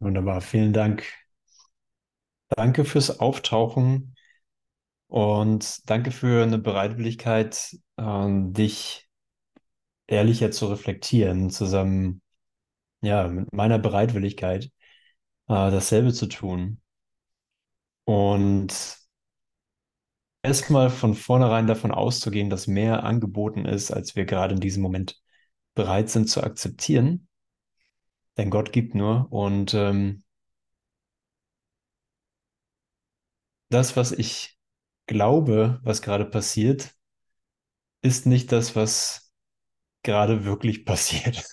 Wunderbar, vielen Dank. Danke fürs Auftauchen und danke für eine Bereitwilligkeit, ähm, dich ehrlicher zu reflektieren, zusammen, ja, mit meiner Bereitwilligkeit, äh, dasselbe zu tun. Und erstmal von vornherein davon auszugehen, dass mehr angeboten ist, als wir gerade in diesem Moment bereit sind zu akzeptieren. Denn Gott gibt nur und ähm, das, was ich glaube, was gerade passiert, ist nicht das, was gerade wirklich passiert.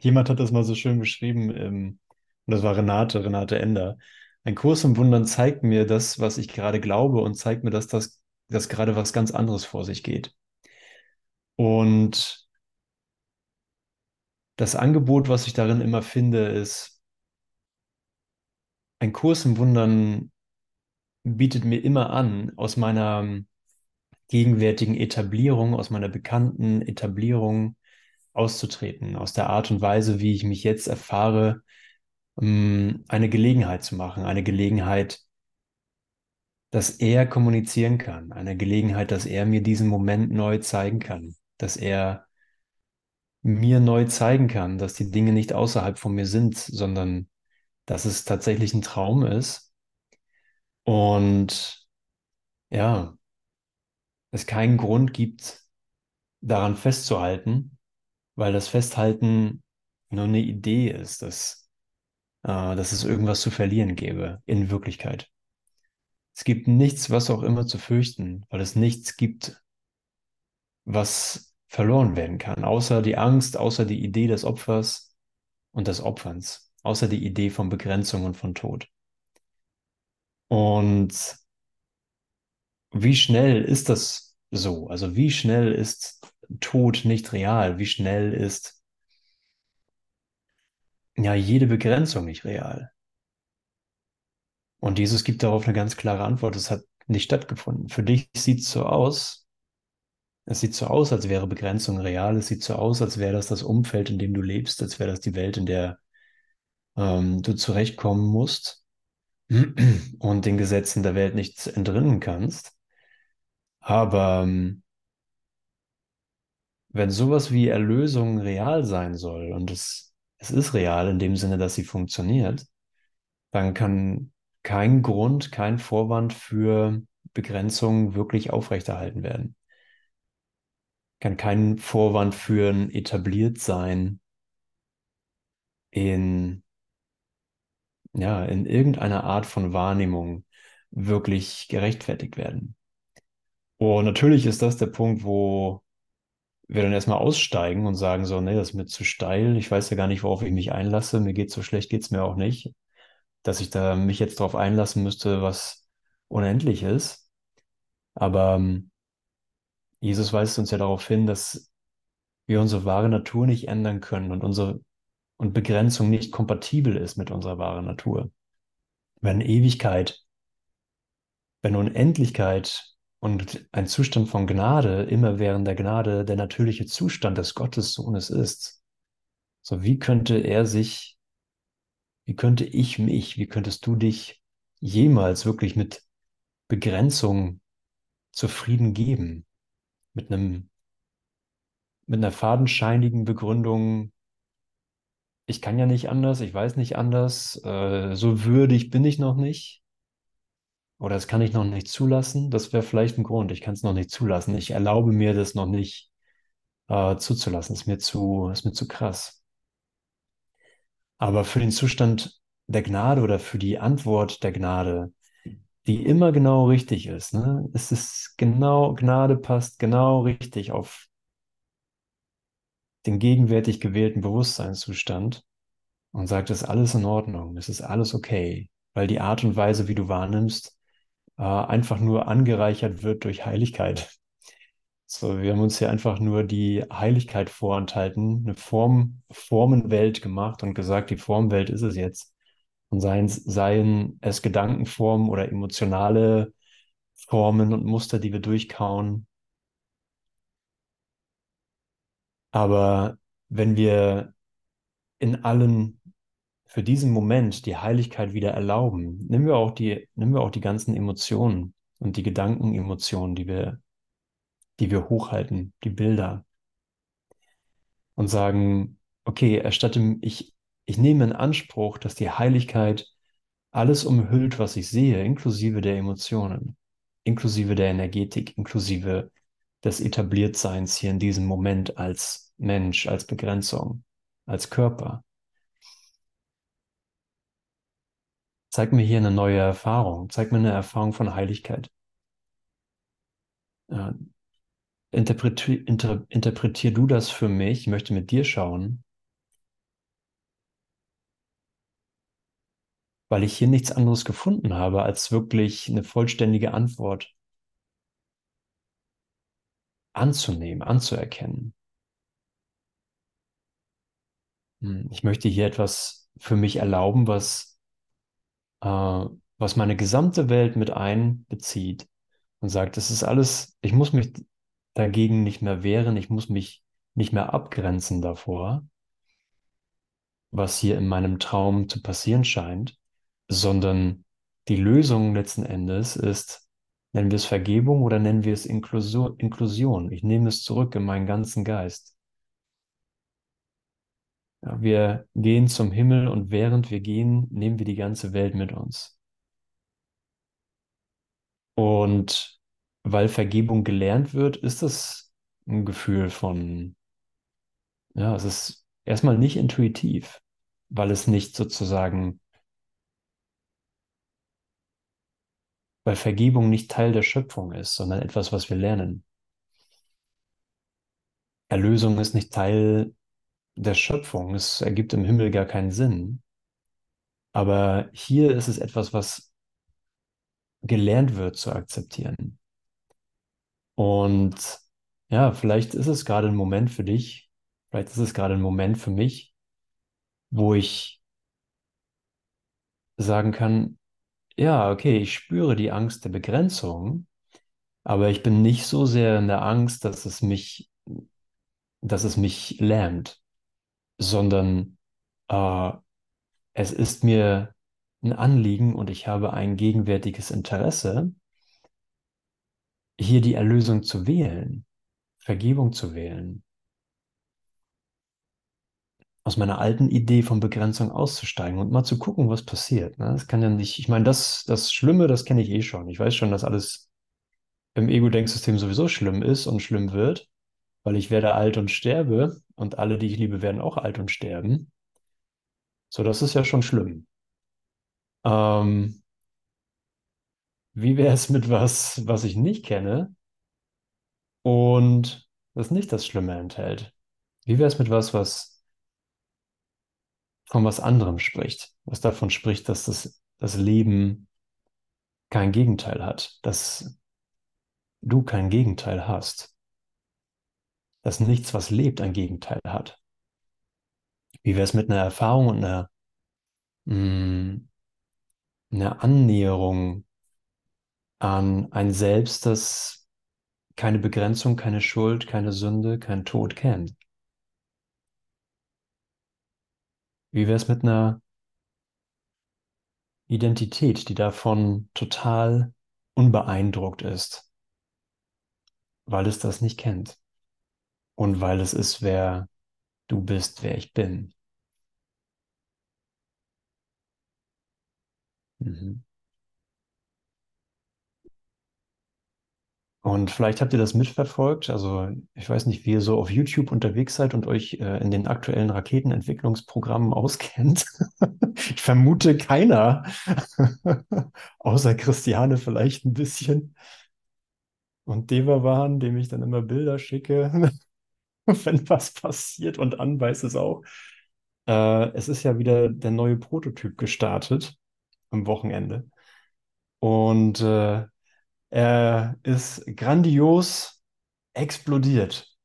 Jemand hat das mal so schön beschrieben, ähm, und das war Renate, Renate Ender. Ein Kurs im Wundern zeigt mir das, was ich gerade glaube und zeigt mir, dass das dass gerade was ganz anderes vor sich geht. Und das Angebot, was ich darin immer finde, ist, ein Kurs im Wundern bietet mir immer an, aus meiner gegenwärtigen Etablierung, aus meiner bekannten Etablierung auszutreten, aus der Art und Weise, wie ich mich jetzt erfahre, ähm, eine Gelegenheit zu machen, eine Gelegenheit, dass er kommunizieren kann, eine Gelegenheit, dass er mir diesen Moment neu zeigen kann, dass er mir neu zeigen kann, dass die Dinge nicht außerhalb von mir sind, sondern dass es tatsächlich ein Traum ist. Und ja, es keinen Grund gibt, daran festzuhalten, weil das Festhalten nur eine Idee ist, dass, äh, dass es irgendwas zu verlieren gäbe in Wirklichkeit. Es gibt nichts, was auch immer zu fürchten, weil es nichts gibt, was verloren werden kann, außer die Angst, außer die Idee des Opfers und des Opferns, außer die Idee von Begrenzung und von Tod. Und wie schnell ist das so? Also wie schnell ist Tod nicht real? Wie schnell ist ja jede Begrenzung nicht real? Und Jesus gibt darauf eine ganz klare Antwort. Es hat nicht stattgefunden. Für dich sieht es so aus. Es sieht so aus, als wäre Begrenzung real. Es sieht so aus, als wäre das das Umfeld, in dem du lebst, als wäre das die Welt, in der ähm, du zurechtkommen musst und den Gesetzen der Welt nichts entrinnen kannst. Aber ähm, wenn sowas wie Erlösung real sein soll und es, es ist real in dem Sinne, dass sie funktioniert, dann kann kein Grund, kein Vorwand für Begrenzung wirklich aufrechterhalten werden. Kann kein Vorwand für ein Etabliertsein in, ja, in irgendeiner Art von Wahrnehmung wirklich gerechtfertigt werden. Und natürlich ist das der Punkt, wo wir dann erstmal aussteigen und sagen so, nee, das ist mir zu steil, ich weiß ja gar nicht, worauf ich mich einlasse, mir geht so schlecht, geht es mir auch nicht dass ich da mich jetzt darauf einlassen müsste, was unendlich ist. Aber ähm, Jesus weist uns ja darauf hin, dass wir unsere wahre Natur nicht ändern können und unsere und Begrenzung nicht kompatibel ist mit unserer wahren Natur. Wenn Ewigkeit, wenn Unendlichkeit und ein Zustand von Gnade immer während der Gnade der natürliche Zustand des Gottessohnes ist, so wie könnte er sich wie könnte ich mich, wie könntest du dich jemals wirklich mit Begrenzung zufrieden geben? Mit einem, mit einer fadenscheinigen Begründung, ich kann ja nicht anders, ich weiß nicht anders, äh, so würdig bin ich noch nicht. Oder das kann ich noch nicht zulassen. Das wäre vielleicht ein Grund. Ich kann es noch nicht zulassen. Ich erlaube mir das noch nicht äh, zuzulassen. Ist mir zu, ist mir zu krass. Aber für den Zustand der Gnade oder für die Antwort der Gnade, die immer genau richtig ist, ne? Es ist genau, Gnade passt genau richtig auf den gegenwärtig gewählten Bewusstseinszustand und sagt, es ist alles in Ordnung, es ist alles okay, weil die Art und Weise, wie du wahrnimmst, äh, einfach nur angereichert wird durch Heiligkeit. So, wir haben uns hier einfach nur die Heiligkeit vorenthalten, eine Form, Formenwelt gemacht und gesagt, die Formwelt ist es jetzt. Und seien, seien es Gedankenformen oder emotionale Formen und Muster, die wir durchkauen. Aber wenn wir in allen für diesen Moment die Heiligkeit wieder erlauben, nehmen wir auch die, nehmen wir auch die ganzen Emotionen und die Gedankenemotionen, die wir, die wir hochhalten, die Bilder und sagen, okay, erstatte ich, ich nehme in Anspruch, dass die Heiligkeit alles umhüllt, was ich sehe, inklusive der Emotionen, inklusive der Energetik, inklusive des Etabliertseins hier in diesem Moment als Mensch, als Begrenzung, als Körper. Zeig mir hier eine neue Erfahrung, zeig mir eine Erfahrung von Heiligkeit. Ja, interpretier, inter, interpretier du das für mich, ich möchte mit dir schauen, weil ich hier nichts anderes gefunden habe als wirklich eine vollständige Antwort anzunehmen, anzuerkennen. Hm, ich möchte hier etwas für mich erlauben, was, äh, was meine gesamte Welt mit einbezieht und sagt, das ist alles, ich muss mich dagegen nicht mehr wehren, ich muss mich nicht mehr abgrenzen davor, was hier in meinem Traum zu passieren scheint, sondern die Lösung letzten Endes ist, nennen wir es Vergebung oder nennen wir es Inklusion. Ich nehme es zurück in meinen ganzen Geist. Wir gehen zum Himmel und während wir gehen, nehmen wir die ganze Welt mit uns. Und weil Vergebung gelernt wird, ist das ein Gefühl von, ja, es ist erstmal nicht intuitiv, weil es nicht sozusagen weil Vergebung nicht Teil der Schöpfung ist, sondern etwas, was wir lernen. Erlösung ist nicht Teil der Schöpfung, es ergibt im Himmel gar keinen Sinn. Aber hier ist es etwas, was gelernt wird zu akzeptieren. Und ja, vielleicht ist es gerade ein Moment für dich, vielleicht ist es gerade ein Moment für mich, wo ich sagen kann, ja, okay, ich spüre die Angst der Begrenzung, aber ich bin nicht so sehr in der Angst, dass es mich, dass es mich lähmt, sondern äh, es ist mir ein Anliegen und ich habe ein gegenwärtiges Interesse, hier die Erlösung zu wählen, Vergebung zu wählen aus meiner alten Idee von Begrenzung auszusteigen und mal zu gucken, was passiert. Ne? Das kann ja nicht, ich meine, das, das Schlimme, das kenne ich eh schon. Ich weiß schon, dass alles im Ego-Denksystem sowieso schlimm ist und schlimm wird, weil ich werde alt und sterbe und alle, die ich liebe, werden auch alt und sterben. So, das ist ja schon schlimm. Ähm, wie wäre es mit was, was ich nicht kenne und das nicht das Schlimme enthält? Wie wäre es mit was, was von was anderem spricht, was davon spricht, dass das, das Leben kein Gegenteil hat, dass du kein Gegenteil hast, dass nichts, was lebt, ein Gegenteil hat. Wie wäre es mit einer Erfahrung und einer, mh, mm, einer Annäherung an ein Selbst, das keine Begrenzung, keine Schuld, keine Sünde, kein Tod kennt? Wie wäre es mit einer Identität, die davon total unbeeindruckt ist, weil es das nicht kennt und weil es ist, wer du bist, wer ich bin. Mhm. Und vielleicht habt ihr das mitverfolgt. Also ich weiß nicht, wie ihr so auf YouTube unterwegs seid und euch äh, in den aktuellen Raketenentwicklungsprogrammen auskennt. ich vermute keiner, außer Christiane vielleicht ein bisschen. Und Devavan, dem ich dann immer Bilder schicke, wenn was passiert und An weiß es auch. Äh, es ist ja wieder der neue Prototyp gestartet am Wochenende. Und äh, er ist grandios explodiert.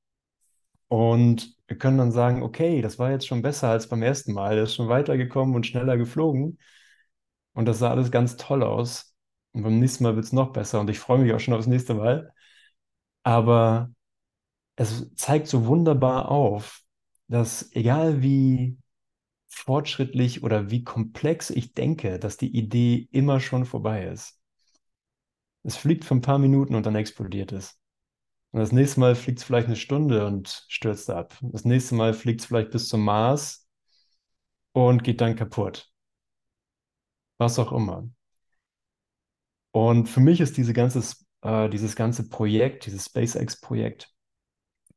Und wir können dann sagen, okay, das war jetzt schon besser als beim ersten Mal. Er ist schon weitergekommen und schneller geflogen. Und das sah alles ganz toll aus. Und beim nächsten Mal wird es noch besser. Und ich freue mich auch schon aufs nächste Mal. Aber es zeigt so wunderbar auf, dass egal wie fortschrittlich oder wie komplex ich denke, dass die Idee immer schon vorbei ist. Es fliegt für ein paar Minuten und dann explodiert es. Und das nächste Mal fliegt es vielleicht eine Stunde und stürzt ab. Das nächste Mal fliegt es vielleicht bis zum Mars und geht dann kaputt. Was auch immer. Und für mich ist diese ganze, äh, dieses ganze Projekt, dieses SpaceX-Projekt,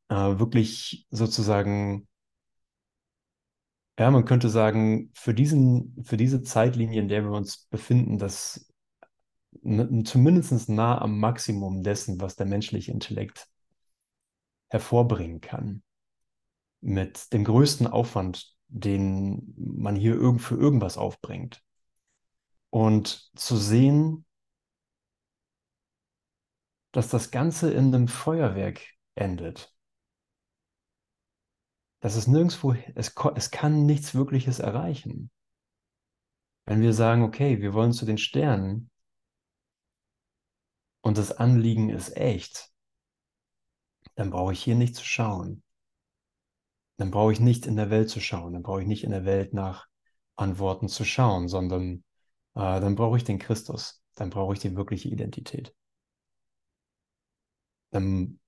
äh, wirklich sozusagen, ja, man könnte sagen, für diesen, für diese Zeitlinie, in der wir uns befinden, das zumindest nah am Maximum dessen, was der menschliche Intellekt hervorbringen kann. Mit dem größten Aufwand, den man hier irgend für irgendwas aufbringt. Und zu sehen, dass das Ganze in einem Feuerwerk endet. Dass es nirgendwo, es, es kann nichts Wirkliches erreichen. Wenn wir sagen, okay, wir wollen zu den Sternen und das Anliegen ist echt, dann brauche ich hier nicht zu schauen. Dann brauche ich nicht in der Welt zu schauen, dann brauche ich nicht in der Welt nach Antworten zu schauen, sondern äh, dann brauche ich den Christus, dann brauche ich die wirkliche Identität. Dann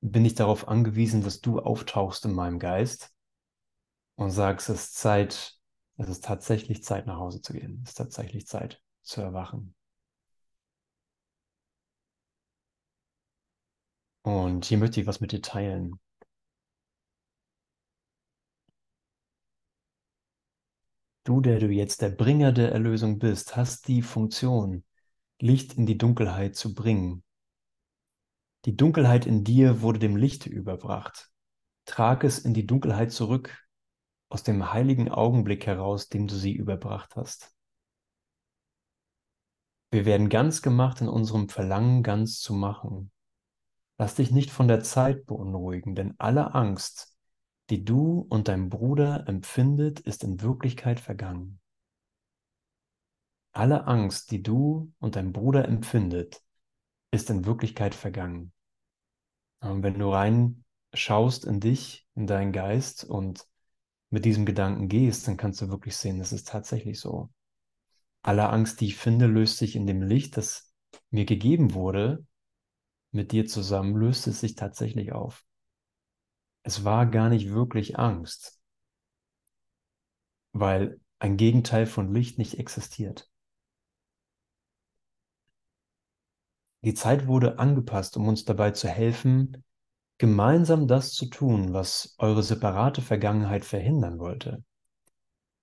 bin ich darauf angewiesen, dass du auftauchst in meinem Geist und sagst, es ist Zeit, es ist tatsächlich Zeit, nach Hause zu gehen. Es ist tatsächlich Zeit zu erwachen. Und hier möchte ich was mit dir teilen. Du, der du jetzt der Bringer der Erlösung bist, hast die Funktion, Licht in die Dunkelheit zu bringen. Die Dunkelheit in dir wurde dem Lichte überbracht. Trag es in die Dunkelheit zurück, aus dem heiligen Augenblick heraus, dem du sie überbracht hast. Wir werden ganz gemacht in unserem Verlangen, ganz zu machen. Lass dich nicht von der Zeit beunruhigen, denn alle Angst, die du und dein Bruder empfindet, ist in Wirklichkeit vergangen. Alle Angst, die du und dein Bruder empfindet, ist in Wirklichkeit vergangen. Und wenn du rein schaust in dich, in deinen Geist und mit diesem Gedanken gehst, dann kannst du wirklich sehen, es ist tatsächlich so. Alle Angst, die ich finde, löst sich in dem Licht, das mir gegeben wurde, mit dir zusammen löst es sich tatsächlich auf. Es war gar nicht wirklich Angst, weil ein Gegenteil von Licht nicht existiert. Die Zeit wurde angepasst, um uns dabei zu helfen, gemeinsam das zu tun, was eure separate Vergangenheit verhindern wollte.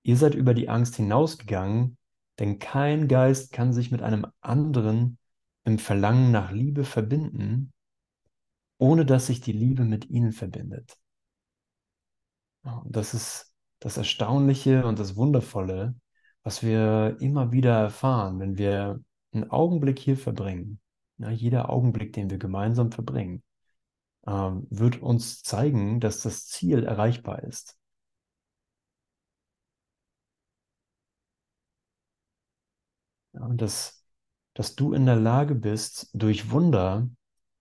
Ihr seid über die Angst hinausgegangen, denn kein Geist kann sich mit einem anderen im Verlangen nach Liebe verbinden, ohne dass sich die Liebe mit ihnen verbindet. Und das ist das Erstaunliche und das Wundervolle, was wir immer wieder erfahren, wenn wir einen Augenblick hier verbringen. Ja, jeder Augenblick, den wir gemeinsam verbringen, ähm, wird uns zeigen, dass das Ziel erreichbar ist. Ja, und das dass du in der Lage bist, durch Wunder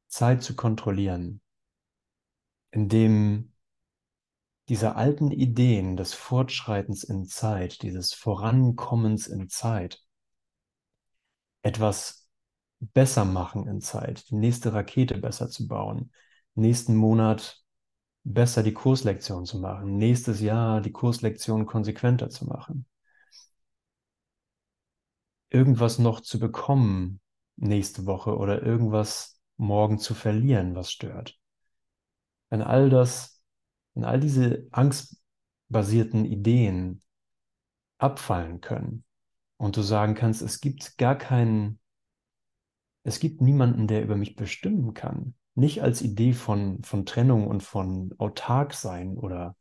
Zeit zu kontrollieren, indem diese alten Ideen des Fortschreitens in Zeit, dieses Vorankommens in Zeit, etwas besser machen in Zeit, die nächste Rakete besser zu bauen, nächsten Monat besser die Kurslektion zu machen, nächstes Jahr die Kurslektion konsequenter zu machen irgendwas noch zu bekommen nächste Woche oder irgendwas morgen zu verlieren, was stört. Wenn all das, wenn all diese angstbasierten Ideen abfallen können und du sagen kannst, es gibt gar keinen, es gibt niemanden, der über mich bestimmen kann. Nicht als Idee von, von Trennung und von autark sein oder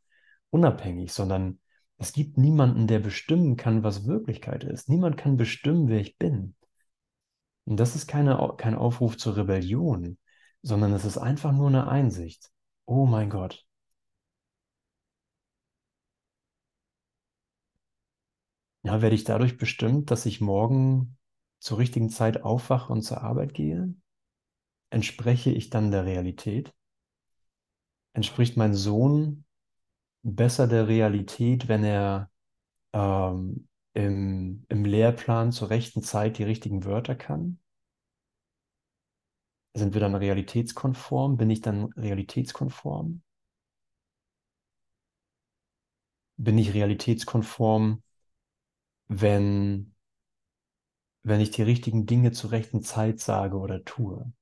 unabhängig, sondern es gibt niemanden, der bestimmen kann, was Wirklichkeit ist. Niemand kann bestimmen, wer ich bin. Und das ist keine, kein Aufruf zur Rebellion, sondern es ist einfach nur eine Einsicht. Oh mein Gott. Ja, werde ich dadurch bestimmt, dass ich morgen zur richtigen Zeit aufwache und zur Arbeit gehe? Entspreche ich dann der Realität? Entspricht mein Sohn besser der Realität, wenn er ähm, im, im Lehrplan zur rechten Zeit die richtigen Wörter kann? Sind wir dann realitätskonform? Bin ich dann realitätskonform? Bin ich realitätskonform, wenn, wenn ich die richtigen Dinge zur rechten Zeit sage oder tue?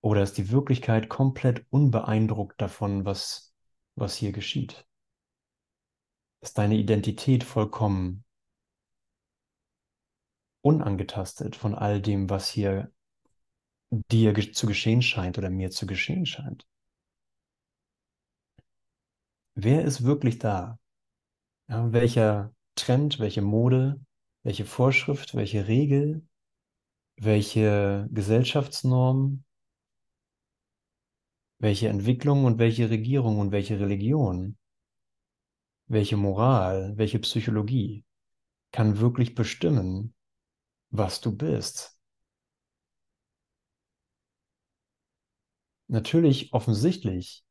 Oder ist die Wirklichkeit komplett unbeeindruckt davon, was, was hier geschieht? Ist deine Identität vollkommen unangetastet von all dem, was hier dir zu geschehen scheint oder mir zu geschehen scheint? Wer ist wirklich da? Ja, welcher Trend, welche Mode, welche Vorschrift, welche Regel, welche Gesellschaftsnorm, welche Entwicklung und welche Regierung und welche Religion, welche Moral, welche Psychologie kann wirklich bestimmen, was du bist. Natürlich, offensichtlich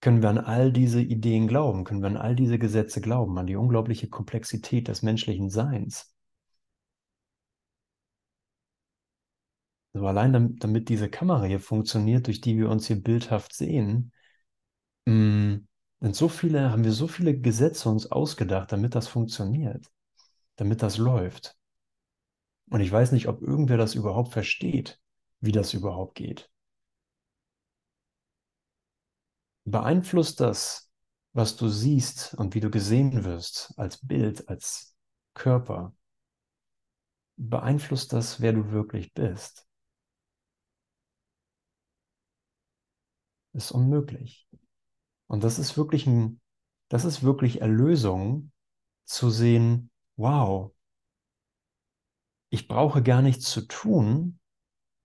können wir an all diese Ideen glauben, können wir an all diese Gesetze glauben, an die unglaubliche Komplexität des menschlichen Seins. Also allein damit, diese Kamera hier funktioniert, durch die wir uns hier bildhaft sehen, mh, sind so viele, haben wir so viele Gesetze uns ausgedacht, damit das funktioniert, damit das läuft. Und ich weiß nicht, ob irgendwer das überhaupt versteht, wie das überhaupt geht. Beeinflusst das, was du siehst und wie du gesehen wirst, als Bild, als Körper, beeinflusst das, wer du wirklich bist? Ist unmöglich. Und das ist wirklich ein, das ist wirklich Erlösung, zu sehen, wow, ich brauche gar nichts zu tun,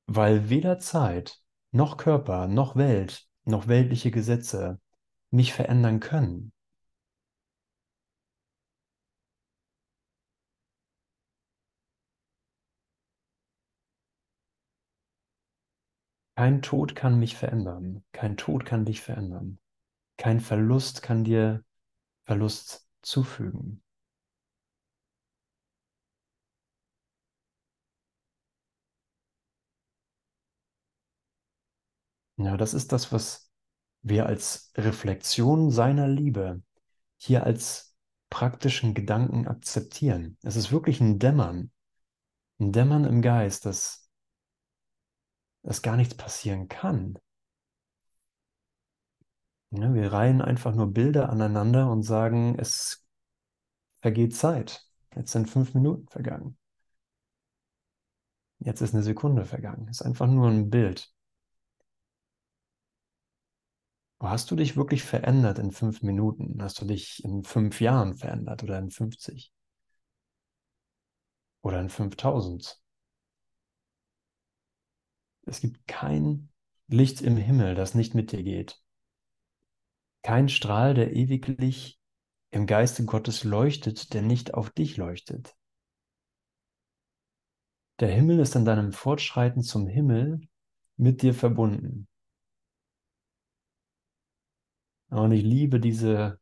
weil weder Zeit, noch Körper, noch Welt, noch weltliche Gesetze mich verändern können. Kein Tod kann mich verändern. Kein Tod kann dich verändern. Kein Verlust kann dir Verlust zufügen. Ja, das ist das, was wir als Reflexion seiner Liebe hier als praktischen Gedanken akzeptieren. Es ist wirklich ein Dämmern, ein Dämmern im Geist, dass, dass gar nichts passieren kann. Ja, wir reihen einfach nur Bilder aneinander und sagen, es vergeht Zeit. Jetzt sind fünf Minuten vergangen. Jetzt ist eine Sekunde vergangen. Es ist einfach nur ein Bild. Hast du dich wirklich verändert in fünf Minuten? Hast du dich in fünf Jahren verändert oder in 50? Oder in 5000? Es gibt kein Licht im Himmel, das nicht mit dir geht. Kein Strahl, der ewiglich im Geiste Gottes leuchtet, der nicht auf dich leuchtet. Der Himmel ist an deinem Fortschreiten zum Himmel mit dir verbunden. Und ich liebe diese,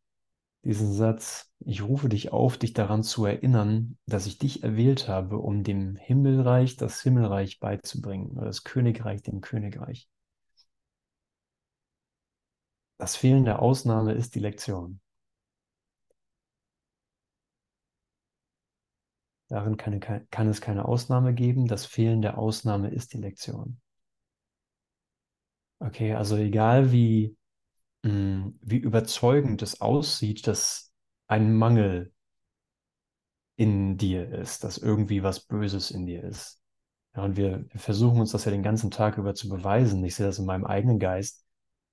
diesen Satz, ich rufe dich auf, dich daran zu erinnern, dass ich dich erwählt habe, um dem Himmelreich das Himmelreich beizubringen oder das Königreich dem Königreich. Das Fehlen der Ausnahme ist die Lektion. Darin kann, kann es keine Ausnahme geben. Das Fehlen der Ausnahme ist die Lektion. Okay, also egal wie Mm, wie überzeugend es aussieht, dass ein Mangel in dir ist, dass irgendwie was Böses in dir ist. Ja, und wir, wir versuchen uns das ja den ganzen Tag über zu beweisen. Ich sehe das in meinem eigenen Geist,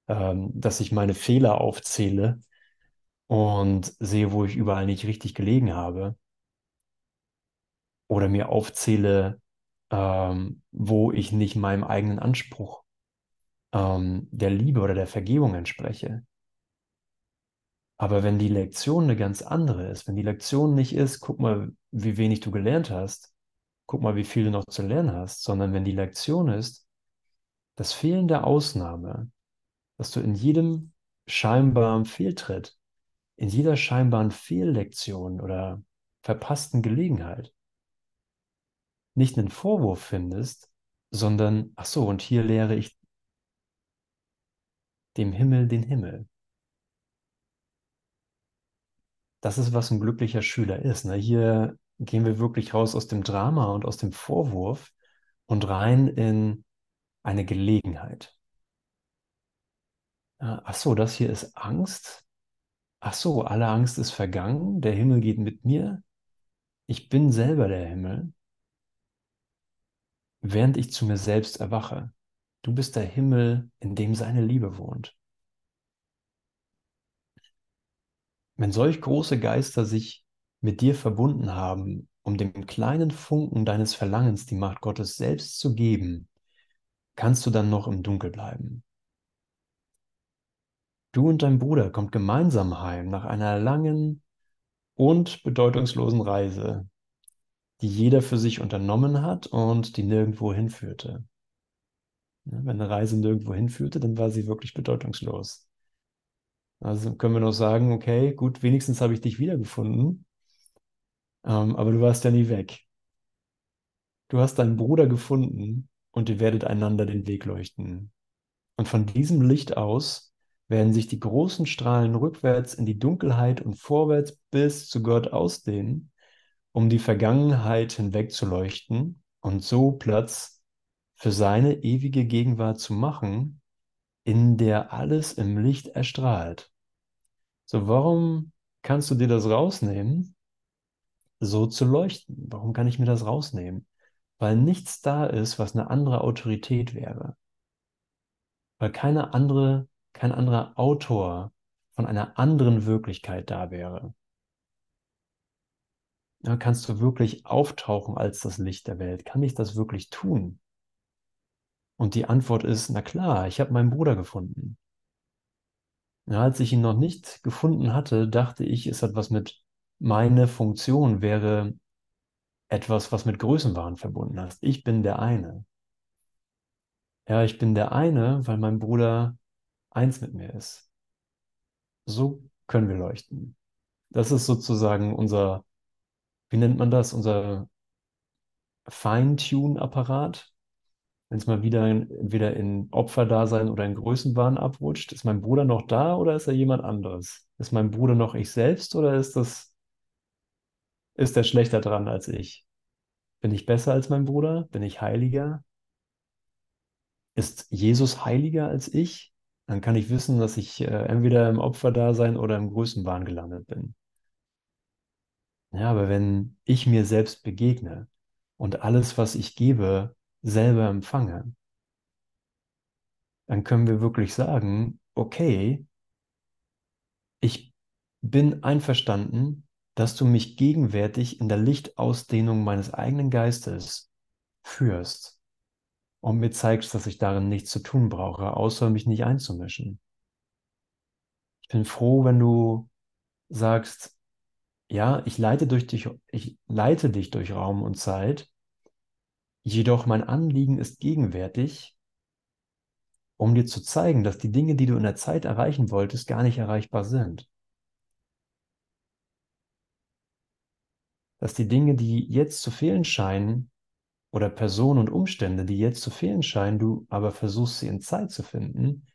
ähm, dass ich meine Fehler aufzähle und sehe, wo ich überall nicht richtig gelegen habe. Oder mir aufzähle, ähm, wo ich nicht meinem eigenen Anspruch ähm, der Liebe oder der Vergebung entspreche. Aber wenn die Lektion eine ganz andere ist, wenn die Lektion nicht ist, guck mal, wie wenig du gelernt hast, guck mal, wie viel du noch zu lernen hast, sondern wenn die Lektion ist, das Fehlen der Ausnahme, dass du in jedem scheinbaren Fehltritt in jeder scheinbaren Fehllektion oder verpassten Gelegenheit nicht einen Vorwurf findest, sondern, ach so, und hier lehre ich dem Himmel den Himmel. Das ist, was ein glücklicher Schüler ist. Ne? Hier gehen wir wirklich raus aus dem Drama und aus dem Vorwurf und rein in eine Gelegenheit. Ach so, das hier ist Angst. Ach so, alle Angst ist vergangen. Der Himmel geht mit mir. Ich bin selber der Himmel, während ich zu mir selbst erwache. Du bist der Himmel, in dem seine Liebe wohnt. Wenn solch große Geister sich mit dir verbunden haben, um dem kleinen Funken deines Verlangens die Macht Gottes selbst zu geben, kannst du dann noch im Dunkel bleiben. Du und dein Bruder kommt gemeinsam heim nach einer langen und bedeutungslosen Reise, die jeder für sich unternommen hat und die nirgendwo hinführte. Wenn eine Reise nirgendwo hinführte, dann war sie wirklich bedeutungslos. Also können wir noch sagen, okay, gut, wenigstens habe ich dich wiedergefunden, ähm, aber du warst ja nie weg. Du hast deinen Bruder gefunden und ihr werdet einander den Weg leuchten. Und von diesem Licht aus werden sich die großen Strahlen rückwärts in die Dunkelheit und vorwärts bis zu Gott ausdehnen, um die Vergangenheit hinweg zu leuchten und so Platz für seine ewige Gegenwart zu machen, in der alles im Licht erstrahlt. So, warum kannst du dir das rausnehmen, so zu leuchten? Warum kann ich mir das rausnehmen? Weil nichts da ist, was eine andere Autorität wäre. Weil keine andere, kein anderer Autor von einer anderen Wirklichkeit da wäre. Ja, kannst du wirklich auftauchen als das Licht der Welt? Kann ich das wirklich tun? Und die Antwort ist, na klar, ich habe meinen Bruder gefunden. Ja, als ich ihn noch nicht gefunden hatte, dachte ich, es hat was mit meine Funktion wäre etwas, was mit Größenwahn verbunden ist. Ich bin der eine. Ja, ich bin der eine, weil mein Bruder eins mit mir ist. So können wir leuchten. Das ist sozusagen unser, wie nennt man das, unser Feintune-Apparat. Wenn es mal wieder entweder in Opferdasein oder in Größenwahn abrutscht, ist mein Bruder noch da oder ist er jemand anderes? Ist mein Bruder noch ich selbst oder ist das, ist er schlechter dran als ich? Bin ich besser als mein Bruder? Bin ich heiliger? Ist Jesus heiliger als ich? Dann kann ich wissen, dass ich äh, entweder im Opferdasein oder im Größenwahn gelandet bin. Ja, aber wenn ich mir selbst begegne und alles, was ich gebe, selber empfange, dann können wir wirklich sagen, okay, ich bin einverstanden, dass du mich gegenwärtig in der Lichtausdehnung meines eigenen Geistes führst und mir zeigst, dass ich darin nichts zu tun brauche, außer mich nicht einzumischen. Ich bin froh, wenn du sagst, ja, ich leite, durch dich, ich leite dich durch Raum und Zeit, jedoch mein Anliegen ist gegenwärtig, um dir zu zeigen, dass die Dinge, die du in der Zeit erreichen wolltest, gar nicht erreichbar sind. Dass die Dinge, die jetzt zu fehlen scheinen, oder Personen und Umstände, die jetzt zu fehlen scheinen, du aber versuchst sie in Zeit zu finden,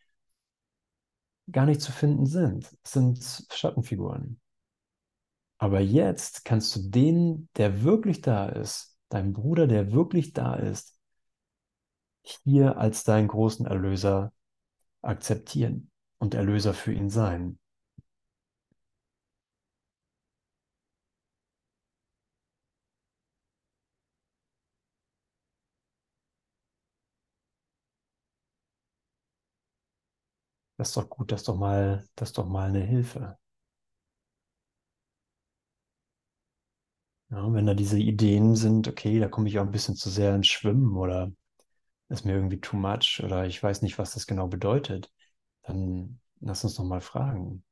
gar nicht zu finden sind. Es sind Schattenfiguren. Aber jetzt kannst du den, der wirklich da ist, deinem Bruder, der wirklich da ist, hier als deinen großen Erlöser akzeptieren und Erlöser für ihn sein. Das ist doch gut, das ist doch mal, das ist doch mal eine Hilfe. Ja, wenn da diese Ideen sind, okay, da komme ich auch ein bisschen zu sehr ins Schwimmen oder ist mir irgendwie too much oder ich weiß nicht, was das genau bedeutet, dann lass uns noch mal fragen.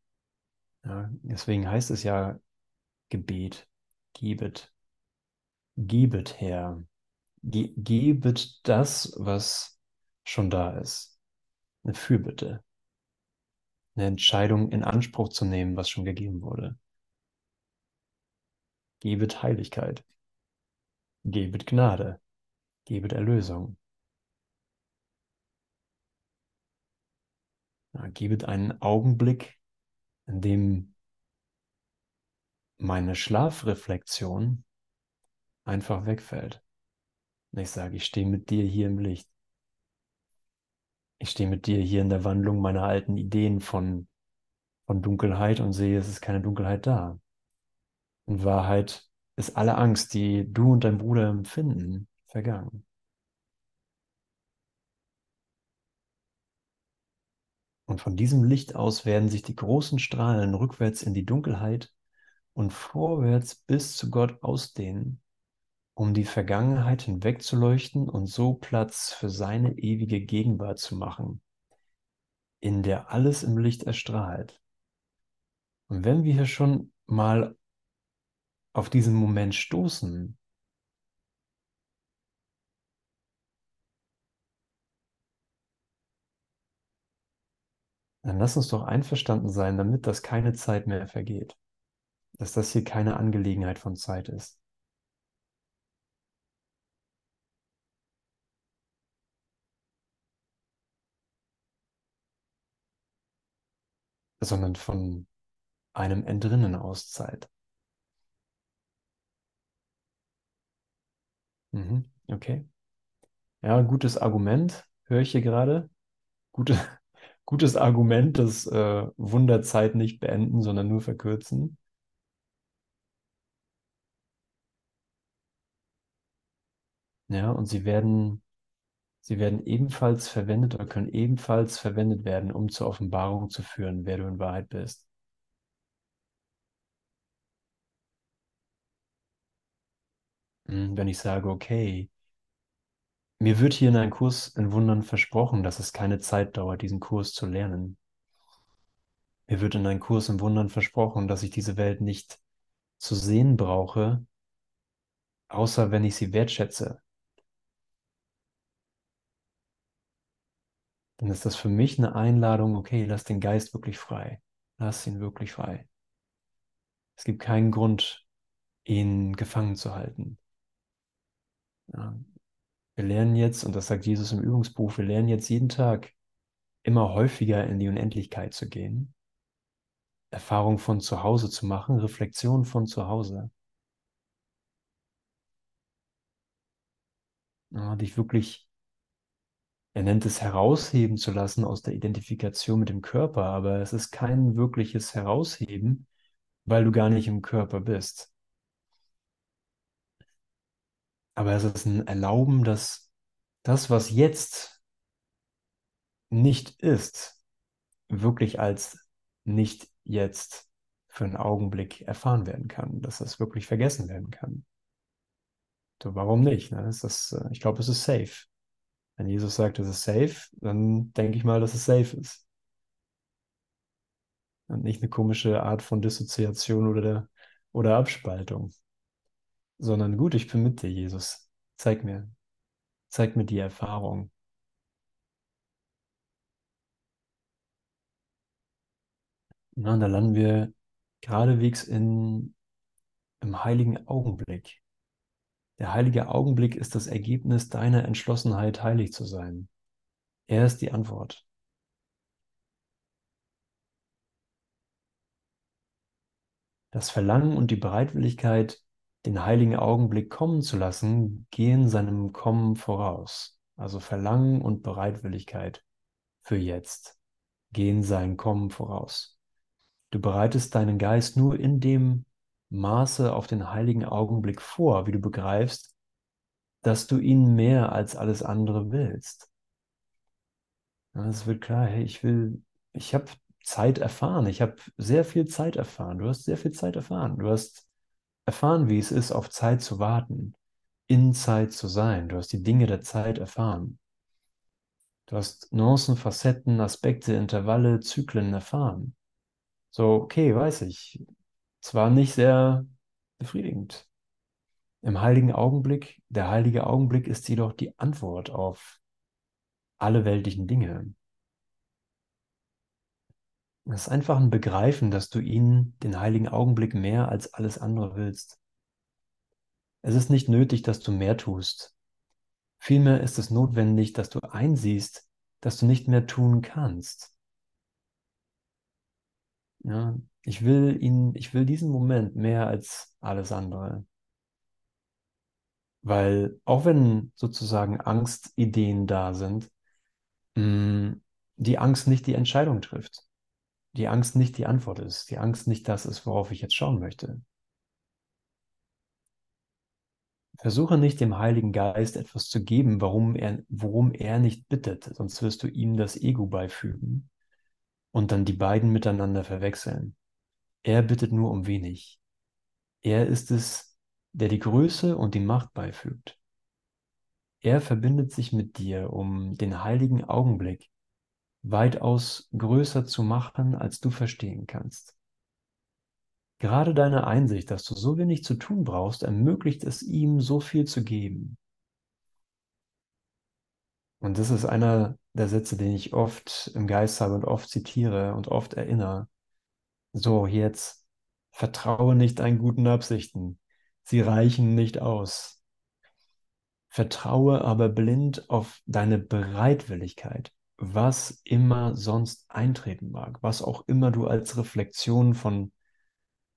Ja, deswegen heißt es ja Gebet, gebet, gebet her, Ge gebet das, was schon da ist. Eine Fürbitte. eine Entscheidung in Anspruch zu nehmen, was schon gegeben wurde. Gebet Heiligkeit. Gebet Gnade. Gebet Erlösung. Ja, gebet einen Augenblick, in dem meine Schlafreflexion einfach wegfällt. Und ich sage, ich stehe mit dir hier im Licht. Ich stehe mit dir hier in der Wandlung meiner alten Ideen von, von Dunkelheit und sehe, es ist keine Dunkelheit da. In Wahrheit ist alle Angst, die du und dein Bruder empfinden, vergangen. Und von diesem Licht aus werden sich die großen Strahlen rückwärts in die Dunkelheit und vorwärts bis zu Gott ausdehnen, um die Vergangenheit hinwegzuleuchten und so Platz für seine ewige Gegenwart zu machen, in der alles im Licht erstrahlt. Und wenn wir hier schon mal auf diesen Moment stoßen, dann lass uns doch einverstanden sein, damit das keine Zeit mehr vergeht. Dass das hier keine Angelegenheit von Zeit ist. Sondern von einem Entrinnen aus Zeit. Mhm, okay. Ja, gutes Argument, höre ich hier gerade. Gute, gutes Argument, das äh, Wunderzeit nicht beenden, sondern nur verkürzen. Ja, und sie werden, sie werden ebenfalls verwendet oder können ebenfalls verwendet werden, um zur Offenbarung zu führen, wer du in Wahrheit bist. Wenn ich sage, okay, mir wird hier in einem Kurs in Wundern versprochen, dass es keine Zeit dauert, diesen Kurs zu lernen. Mir wird in einem Kurs in Wundern versprochen, dass ich diese Welt nicht zu sehen brauche, außer wenn ich sie wertschätze. Dann ist das für mich eine Einladung, okay, lass den Geist wirklich frei. Lass ihn wirklich frei. Es gibt keinen Grund, ihn gefangen zu halten. Wir lernen jetzt, und das sagt Jesus im Übungsbuch, wir lernen jetzt jeden Tag immer häufiger in die Unendlichkeit zu gehen, Erfahrung von zu Hause zu machen, Reflexion von zu Hause. Ja, dich wirklich, er nennt es herausheben zu lassen aus der Identifikation mit dem Körper, aber es ist kein wirkliches Herausheben, weil du gar nicht im Körper bist. Aber es ist ein Erlauben, dass das, was jetzt nicht ist, wirklich als nicht jetzt für einen Augenblick erfahren werden kann, dass das wirklich vergessen werden kann. So, warum nicht? Ne? Ist das, ich glaube, es ist safe. Wenn Jesus sagt, es ist safe, dann denke ich mal, dass es safe ist. Und nicht eine komische Art von Dissoziation oder, oder Abspaltung sondern gut, ich bin mit dir, Jesus. Zeig mir, zeig mir die Erfahrung. Na, da landen wir geradewegs in, im heiligen Augenblick. Der heilige Augenblick ist das Ergebnis deiner Entschlossenheit, heilig zu sein. Er ist die Antwort. Das Verlangen und die Bereitwilligkeit, den heiligen Augenblick kommen zu lassen, gehen seinem Kommen voraus. Also Verlangen und Bereitwilligkeit für jetzt gehen sein Kommen voraus. Du bereitest deinen Geist nur in dem Maße auf den heiligen Augenblick vor, wie du begreifst, dass du ihn mehr als alles andere willst. Es wird klar, hey, ich will, ich habe Zeit erfahren, ich habe sehr viel Zeit erfahren, du hast sehr viel Zeit erfahren, du hast erfahren, wie es ist, auf Zeit zu warten, in Zeit zu sein. Du hast die Dinge der Zeit erfahren. Du hast Nuancen, Facetten, Aspekte, Intervalle, Zyklen erfahren. So, okay, weiß ich. Zwar nicht sehr befriedigend. Im heiligen Augenblick, der heilige Augenblick ist jedoch die Antwort auf alle weltlichen Dinge. Es ist einfach ein Begreifen, dass du ihn, den heiligen Augenblick, mehr als alles andere willst. Es ist nicht nötig, dass du mehr tust. Vielmehr ist es notwendig, dass du einsiehst, dass du nicht mehr tun kannst. Ja, ich will ihn, ich will diesen Moment mehr als alles andere. Weil auch wenn sozusagen Angstideen da sind, mh, die Angst nicht die Entscheidung trifft. Die Angst nicht die Antwort ist. Die Angst nicht das ist, worauf ich jetzt schauen möchte. Versuche nicht dem Heiligen Geist etwas zu geben, warum er, worum er nicht bittet, sonst wirst du ihm das Ego beifügen und dann die beiden miteinander verwechseln. Er bittet nur um wenig. Er ist es, der die Größe und die Macht beifügt. Er verbindet sich mit dir, um den heiligen Augenblick weitaus größer zu machen, als du verstehen kannst. Gerade deine Einsicht, dass du so wenig zu tun brauchst, ermöglicht es ihm, so viel zu geben. Und das ist einer der Sätze, den ich oft im Geist habe und oft zitiere und oft erinnere. So, jetzt vertraue nicht deinen guten Absichten. Sie reichen nicht aus. Vertraue aber blind auf deine Bereitwilligkeit, was immer sonst eintreten mag, was auch immer du als Reflexion von,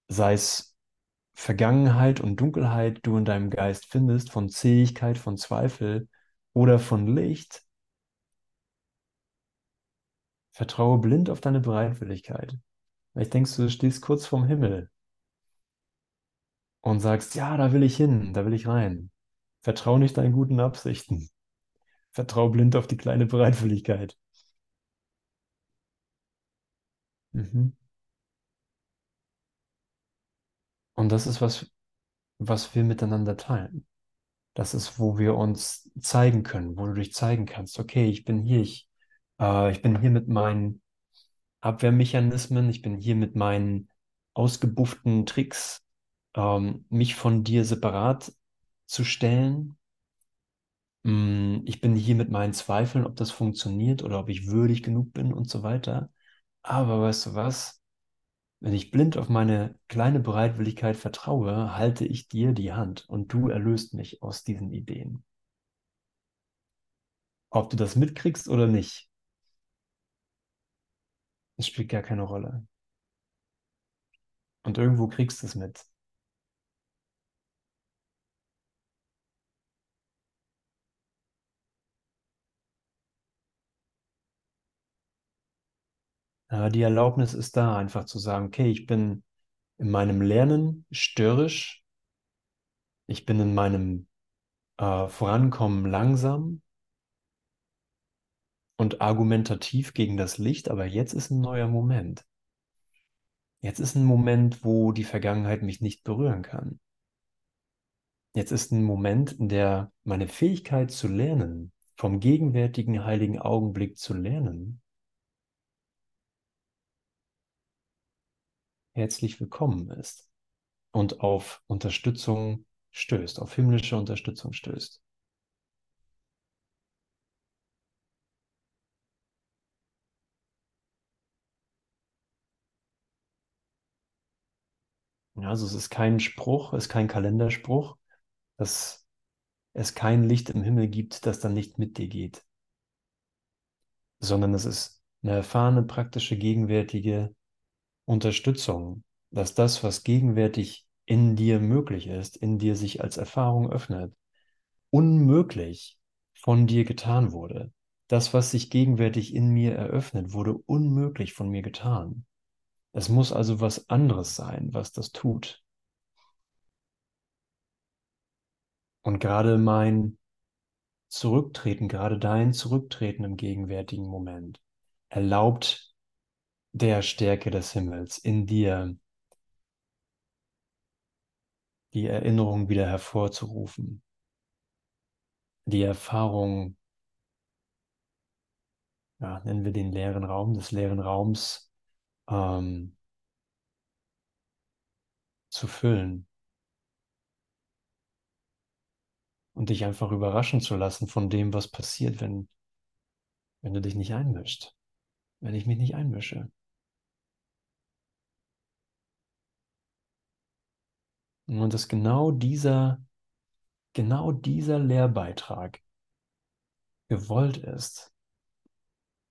sei es Vergangenheit und Dunkelheit du in deinem Geist findest, von Zähigkeit, von Zweifel oder von Licht, vertraue blind auf deine Bereitwilligkeit. Vielleicht denkst du, du stehst kurz vorm Himmel und sagst, ja, da will ich hin, da will ich rein. Vertrau nicht deinen guten Absichten. Vertrau blind auf die kleine Bereitwilligkeit. Mhm. Und das ist was, was wir miteinander teilen. Das ist, wo wir uns zeigen können, wo du dich zeigen kannst. Okay, ich bin hier, ich, äh, ich bin hier mit meinen Abwehrmechanismen, ich bin hier mit meinen ausgebufften Tricks, ähm, mich von dir separat zu stellen. Mm, ich bin hier mit meinen Zweifeln, ob das funktioniert oder ob ich würdig genug bin und so weiter. Aber weißt du was? Wenn ich blind auf meine kleine Bereitwilligkeit vertraue, halte ich dir die Hand und du erlöst mich aus diesen Ideen. Ob du das mitkriegst oder nicht, das spielt gar keine Rolle. Und irgendwo kriegst du es mit. Die Erlaubnis ist da, einfach zu sagen, okay, ich bin in meinem Lernen störrisch, ich bin in meinem äh, Vorankommen langsam und argumentativ gegen das Licht, aber jetzt ist ein neuer Moment. Jetzt ist ein Moment, wo die Vergangenheit mich nicht berühren kann. Jetzt ist ein Moment, in der meine Fähigkeit zu lernen, vom gegenwärtigen heiligen Augenblick zu lernen, herzlich willkommen ist und auf Unterstützung stößt, auf himmlische Unterstützung stößt. Also es ist kein Spruch, es ist kein Kalenderspruch, dass es kein Licht im Himmel gibt, das dann nicht mit dir geht, sondern es ist eine erfahrene, praktische, gegenwärtige Unterstützung, dass das, was gegenwärtig in dir möglich ist, in dir sich als Erfahrung öffnet, unmöglich von dir getan wurde. Das, was sich gegenwärtig in mir eröffnet, wurde unmöglich von mir getan. Es muss also was anderes sein, was das tut. Und gerade mein Zurücktreten, gerade dein Zurücktreten im gegenwärtigen Moment erlaubt der Stärke des Himmels in dir die Erinnerung wieder hervorzurufen, die Erfahrung, ja, nennen wir den leeren Raum, des leeren Raums ähm, zu füllen und dich einfach überraschen zu lassen von dem, was passiert, wenn, wenn du dich nicht einmischst, wenn ich mich nicht einmische. Und dass genau dieser, genau dieser Lehrbeitrag gewollt ist,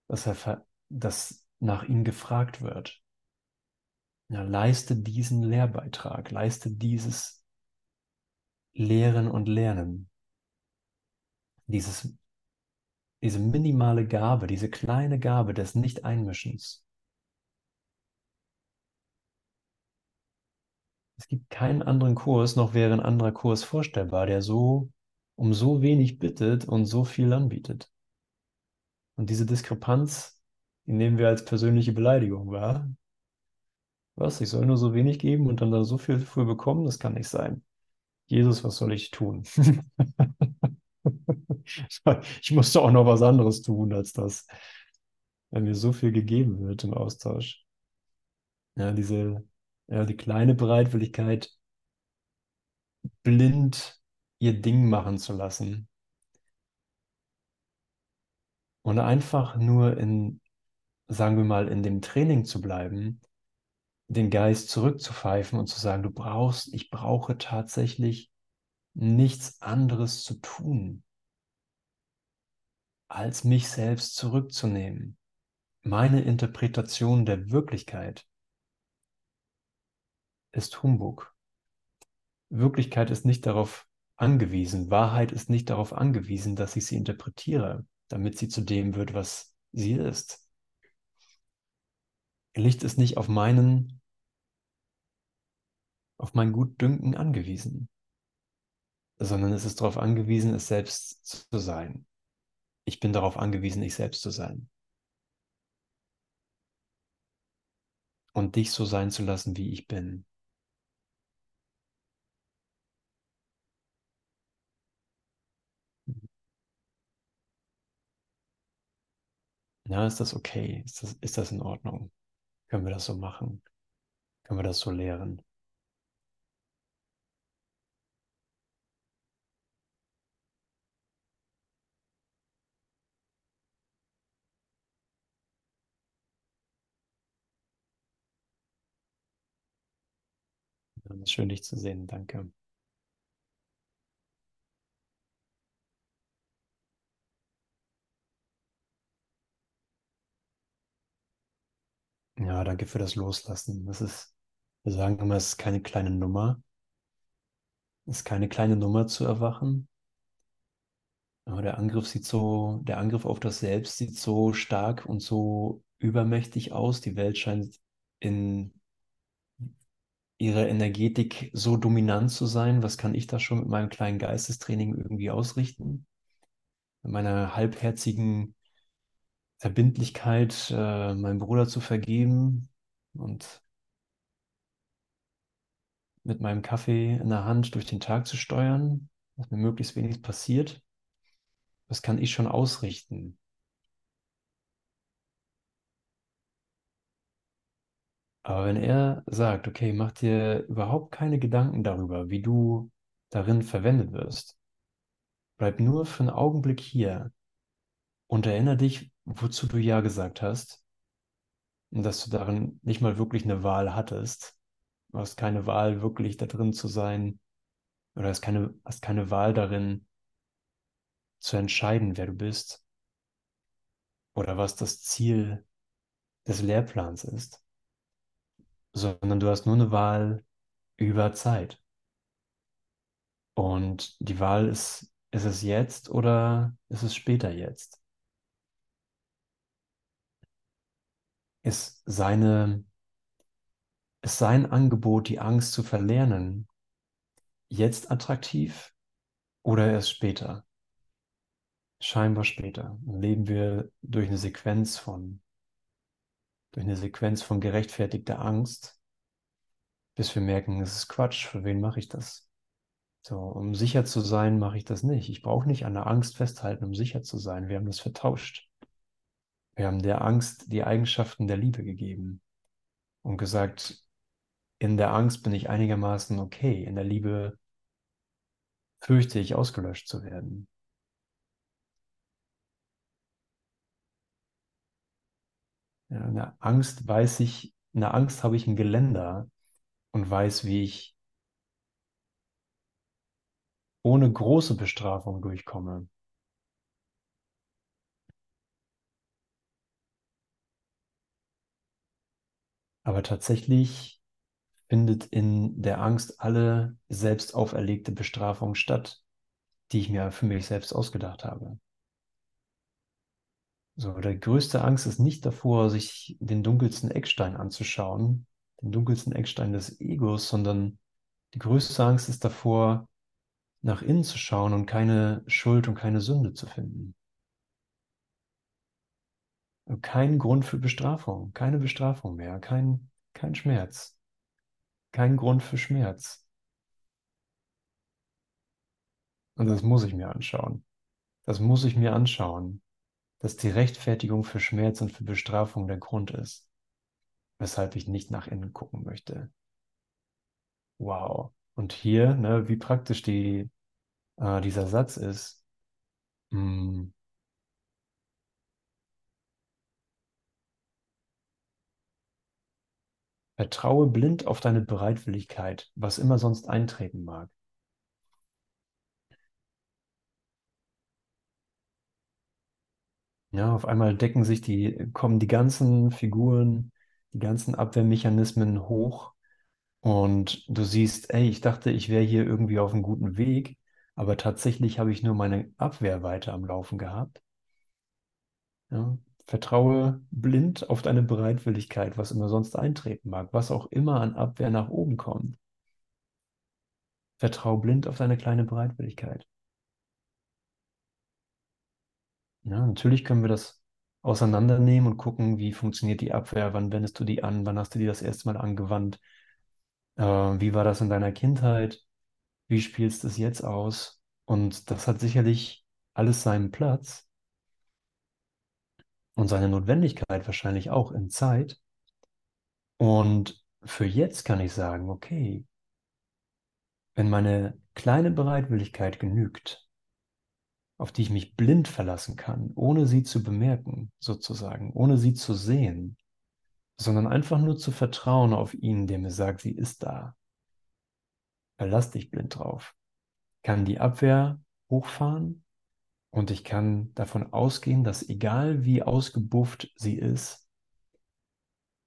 dass er, dass nach ihm gefragt wird. Ja, leiste diesen Lehrbeitrag, leiste dieses Lehren und Lernen, dieses, diese minimale Gabe, diese kleine Gabe des Nicht-Einmischens. Es gibt keinen anderen Kurs, noch wäre ein anderer Kurs vorstellbar, der so um so wenig bittet und so viel anbietet. Und diese Diskrepanz, die nehmen wir als persönliche Beleidigung wahr. Was? Ich soll nur so wenig geben und dann da so viel für bekommen? Das kann nicht sein. Jesus, was soll ich tun? ich musste auch noch was anderes tun als das, wenn mir so viel gegeben wird im Austausch. Ja, diese, ja, die kleine Bereitwilligkeit, blind ihr Ding machen zu lassen. Und einfach nur in, sagen wir mal, in dem Training zu bleiben, den Geist zurückzupfeifen und zu sagen, du brauchst, ich brauche tatsächlich nichts anderes zu tun, als mich selbst zurückzunehmen. Meine Interpretation der Wirklichkeit ist Humbug. Wirklichkeit ist nicht darauf angewiesen, Wahrheit ist nicht darauf angewiesen, dass ich sie interpretiere, damit sie zu dem wird, was sie ist. Licht ist nicht auf meinen, auf mein Gutdünken angewiesen, sondern es ist darauf angewiesen, es selbst zu sein. Ich bin darauf angewiesen, ich selbst zu sein. Und dich so sein zu lassen, wie ich bin. Ja, ist das okay? Ist das, ist das in Ordnung? Können wir das so machen? Können wir das so lehren? Schön, dich zu sehen. Danke. Ja, danke für das Loslassen. Das ist, wir sagen immer, es ist keine kleine Nummer. Es ist keine kleine Nummer zu erwachen. Aber der Angriff sieht so, der Angriff auf das Selbst sieht so stark und so übermächtig aus. Die Welt scheint in ihrer Energetik so dominant zu sein. Was kann ich da schon mit meinem kleinen Geistestraining irgendwie ausrichten? Mit meiner halbherzigen Verbindlichkeit, äh, meinem Bruder zu vergeben und mit meinem Kaffee in der Hand durch den Tag zu steuern, dass mir möglichst wenig passiert. Was kann ich schon ausrichten? Aber wenn er sagt, okay, mach dir überhaupt keine Gedanken darüber, wie du darin verwendet wirst, bleib nur für einen Augenblick hier und erinnere dich, wozu du Ja gesagt hast und dass du darin nicht mal wirklich eine Wahl hattest. Du hast keine Wahl, wirklich da drin zu sein oder hast keine, hast keine Wahl darin zu entscheiden, wer du bist oder was das Ziel des Lehrplans ist, sondern du hast nur eine Wahl über Zeit. Und die Wahl ist, ist es jetzt oder ist es später jetzt? Ist seine, ist sein Angebot, die Angst zu verlernen, jetzt attraktiv oder erst später? Scheinbar später. Dann leben wir durch eine Sequenz von, durch eine Sequenz von gerechtfertigter Angst, bis wir merken, es ist Quatsch, für wen mache ich das? So, um sicher zu sein, mache ich das nicht. Ich brauche nicht an der Angst festhalten, um sicher zu sein. Wir haben das vertauscht. Wir haben der Angst die Eigenschaften der Liebe gegeben und gesagt, in der Angst bin ich einigermaßen okay, in der Liebe fürchte ich, ausgelöscht zu werden. In der Angst weiß ich, in der Angst habe ich ein Geländer und weiß, wie ich ohne große Bestrafung durchkomme. Aber tatsächlich findet in der Angst alle selbst auferlegte Bestrafung statt, die ich mir für mich selbst ausgedacht habe. So, der größte Angst ist nicht davor, sich den dunkelsten Eckstein anzuschauen, den dunkelsten Eckstein des Egos, sondern die größte Angst ist davor, nach innen zu schauen und keine Schuld und keine Sünde zu finden. Kein Grund für Bestrafung, keine Bestrafung mehr, kein, kein Schmerz, kein Grund für Schmerz. Und das muss ich mir anschauen. Das muss ich mir anschauen, dass die Rechtfertigung für Schmerz und für Bestrafung der Grund ist, weshalb ich nicht nach innen gucken möchte. Wow. Und hier, ne, wie praktisch die, äh, dieser Satz ist, mh, Vertraue blind auf deine Bereitwilligkeit, was immer sonst eintreten mag. Ja, auf einmal decken sich die, kommen die ganzen Figuren, die ganzen Abwehrmechanismen hoch und du siehst, ey, ich dachte, ich wäre hier irgendwie auf einem guten Weg, aber tatsächlich habe ich nur meine Abwehr weiter am Laufen gehabt. Ja, vertraue blind auf deine Bereitwilligkeit, was immer sonst eintreten mag, was auch immer an Abwehr nach oben kommt. Vertraue blind auf deine kleine Bereitwilligkeit. Ja, natürlich können wir das auseinandernehmen und gucken, wie funktioniert die Abwehr, wann wendest du die an, wann hast du die das erste Mal angewandt, äh, wie war das in deiner Kindheit, wie spielst du es jetzt aus? Und das hat sicherlich alles seinen Platz und seine Notwendigkeit wahrscheinlich auch in Zeit. Und für jetzt kann ich sagen, okay, wenn meine kleine Bereitwilligkeit genügt, auf die ich mich blind verlassen kann, ohne sie zu bemerken, sozusagen, ohne sie zu sehen, sondern einfach nur zu vertrauen auf ihn, der mir sagt, sie ist da. Verlass dich blind drauf. Kann die Abwehr hochfahren und ich kann davon ausgehen, dass egal wie ausgebufft sie ist,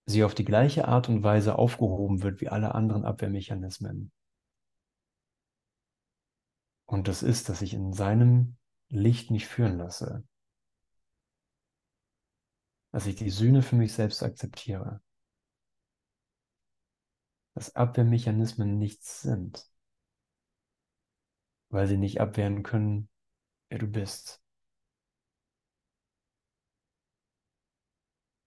sie auf die gleiche Art und Weise aufgehoben wird wie alle anderen Abwehrmechanismen. Und das ist, dass ich in seinem Licht mich führen lasse. Dass ich die Sühne für mich selbst akzeptiere. Dass Abwehrmechanismen nichts sind, weil sie nicht abwehren können, wer du bist.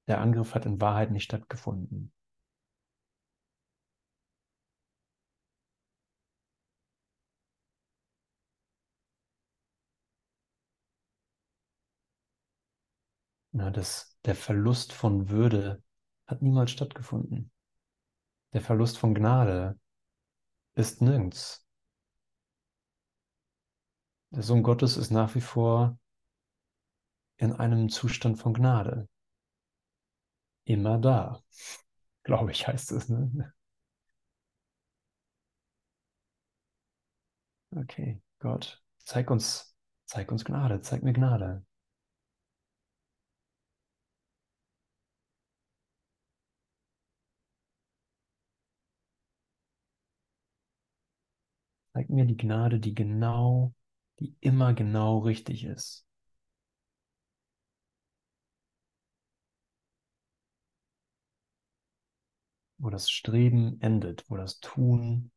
Der Angriff hat in Wahrheit nicht stattgefunden. Na, das, der Verlust von Würde hat niemals stattgefunden. Der Verlust von Gnade ist nirgends. Der Sohn Gottes ist nach wie vor in einem Zustand von Gnade. Immer da, glaube ich, heißt es. Ne? Okay, Gott, zeig uns, zeig uns Gnade, zeig mir Gnade. Zeig mir die Gnade, die genau, die immer genau richtig ist. Wo das Streben endet, wo das Tun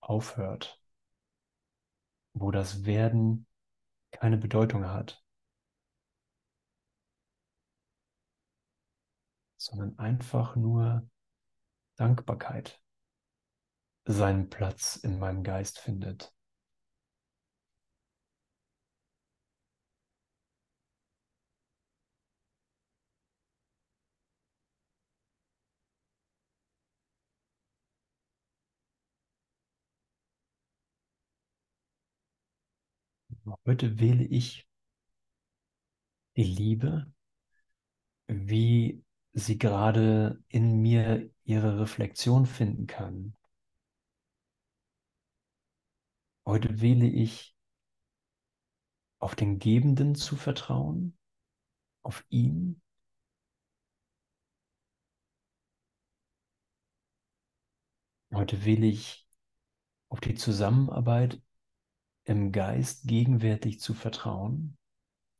aufhört, wo das Werden keine Bedeutung hat, sondern einfach nur Dankbarkeit seinen Platz in meinem Geist findet. Heute wähle ich die Liebe, wie sie gerade in mir ihre Reflexion finden kann. Heute wähle ich, auf den Gebenden zu vertrauen, auf ihn. Heute wähle ich, auf die Zusammenarbeit im Geist gegenwärtig zu vertrauen,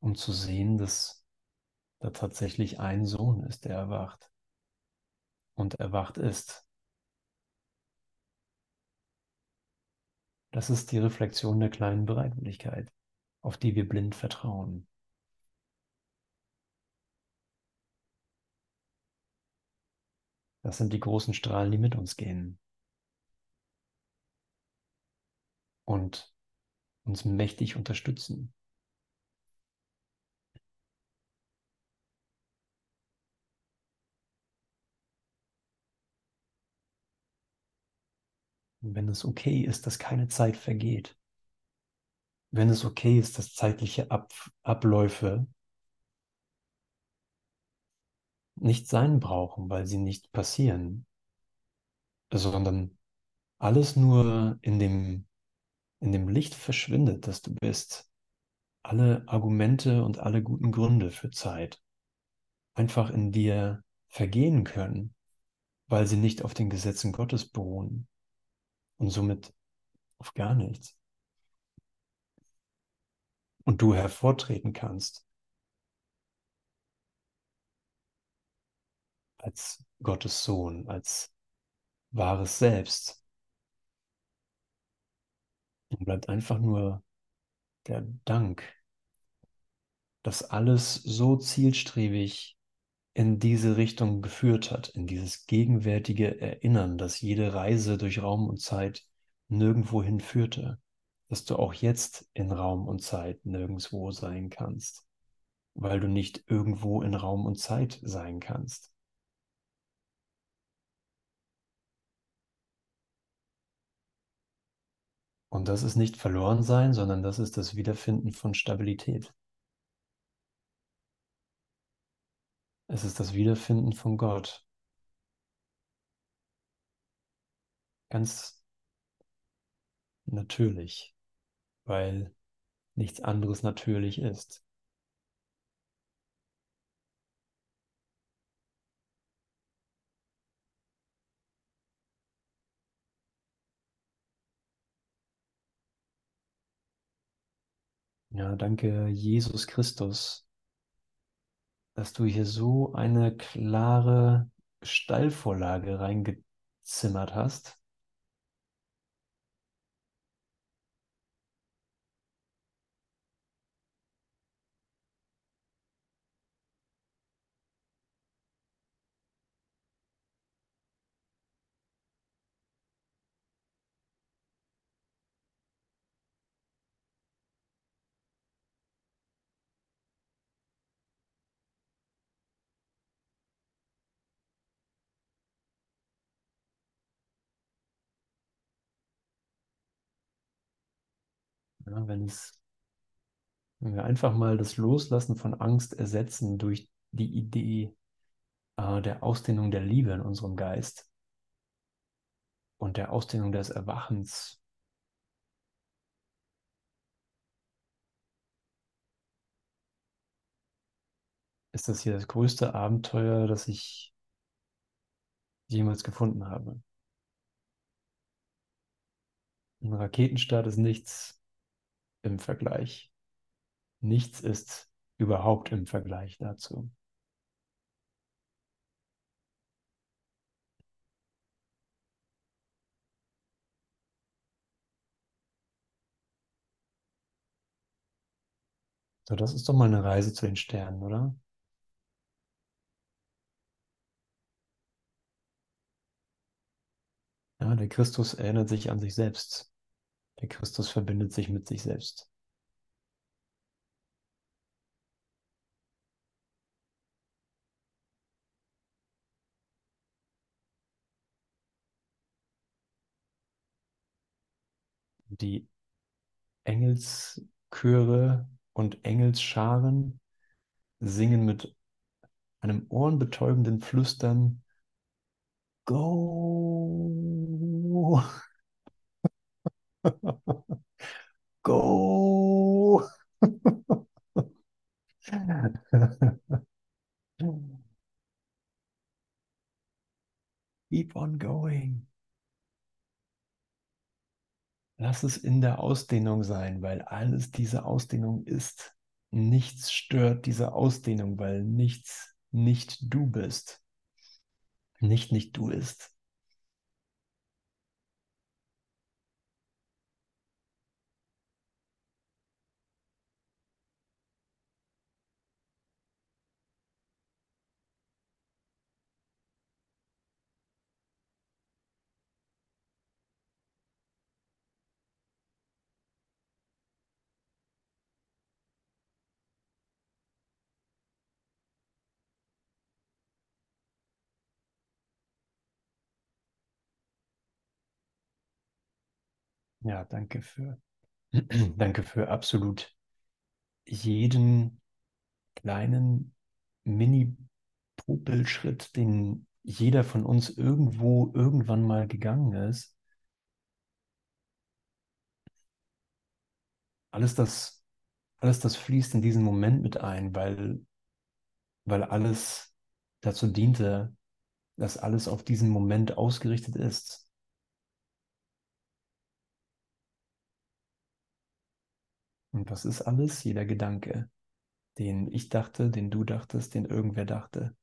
um zu sehen, dass da tatsächlich ein Sohn ist, der erwacht und erwacht ist. Das ist die Reflexion der kleinen Bereitwilligkeit, auf die wir blind vertrauen. Das sind die großen Strahlen, die mit uns gehen und uns mächtig unterstützen. Wenn es okay ist, dass keine Zeit vergeht, wenn es okay ist, dass zeitliche Ab Abläufe nicht sein brauchen, weil sie nicht passieren, sondern alles nur in dem, in dem Licht verschwindet, das du bist. Alle Argumente und alle guten Gründe für Zeit einfach in dir vergehen können, weil sie nicht auf den Gesetzen Gottes beruhen und somit auf gar nichts. Und du hervortreten kannst als Gottes Sohn, als wahres Selbst. Und bleibt einfach nur der Dank, dass alles so zielstrebig in diese Richtung geführt hat, in dieses gegenwärtige Erinnern, dass jede Reise durch Raum und Zeit nirgendwo hinführte, dass du auch jetzt in Raum und Zeit nirgendwo sein kannst, weil du nicht irgendwo in Raum und Zeit sein kannst. Und das ist nicht verloren sein, sondern das ist das Wiederfinden von Stabilität. Es ist das Wiederfinden von Gott. Ganz natürlich, weil nichts anderes natürlich ist. Ja, danke Jesus Christus, dass du hier so eine klare Stallvorlage reingezimmert hast. Wenn es, wenn wir einfach mal das Loslassen von Angst ersetzen durch die Idee äh, der Ausdehnung der Liebe in unserem Geist und der Ausdehnung des Erwachens, ist das hier das größte Abenteuer, das ich jemals gefunden habe. Ein Raketenstart ist nichts im Vergleich. Nichts ist überhaupt im Vergleich dazu. So, das ist doch mal eine Reise zu den Sternen, oder? Ja, der Christus erinnert sich an sich selbst. Der Christus verbindet sich mit sich selbst. Die Engelschöre und Engelsscharen singen mit einem ohrenbetäubenden Flüstern Go! go. Keep on going. Lass es in der Ausdehnung sein, weil alles diese Ausdehnung ist. Nichts stört diese Ausdehnung, weil nichts nicht du bist. Nicht nicht du ist. Ja, danke für, danke für absolut jeden kleinen Mini-Popelschritt, den jeder von uns irgendwo irgendwann mal gegangen ist. Alles das, alles das fließt in diesen Moment mit ein, weil, weil alles dazu diente, dass alles auf diesen Moment ausgerichtet ist. Und was ist alles? Jeder Gedanke, den ich dachte, den du dachtest, den irgendwer dachte.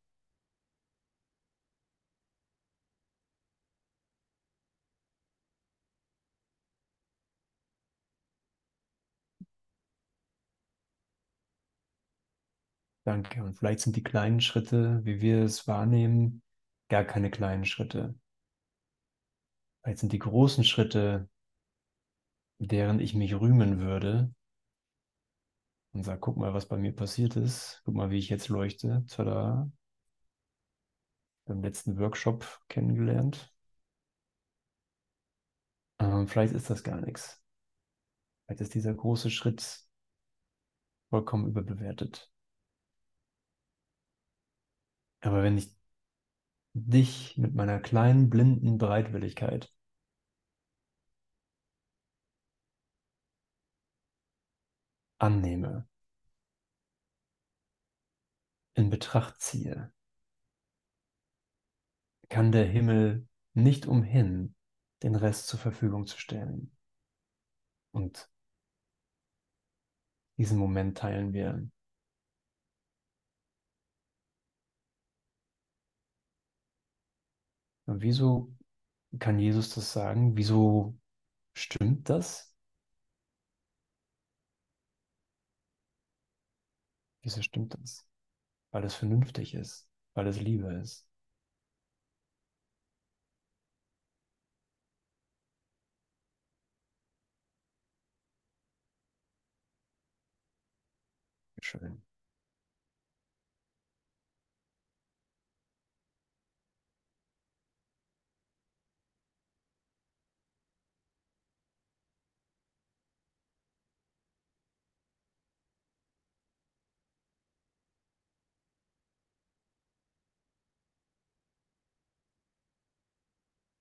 Danke. Und vielleicht sind die kleinen Schritte, wie wir es wahrnehmen, gar keine kleinen Schritte. Vielleicht sind die großen Schritte, deren ich mich rühmen würde und sage, guck mal, was bei mir passiert ist. Guck mal, wie ich jetzt leuchte. Tada. Beim letzten Workshop kennengelernt. Ähm, vielleicht ist das gar nichts. Vielleicht ist dieser große Schritt vollkommen überbewertet. Aber wenn ich dich mit meiner kleinen blinden Bereitwilligkeit annehme, in Betracht ziehe, kann der Himmel nicht umhin, den Rest zur Verfügung zu stellen. Und diesen Moment teilen wir. Und wieso kann Jesus das sagen? Wieso stimmt das? Wieso stimmt das? Weil es vernünftig ist, weil es Liebe ist. Schön.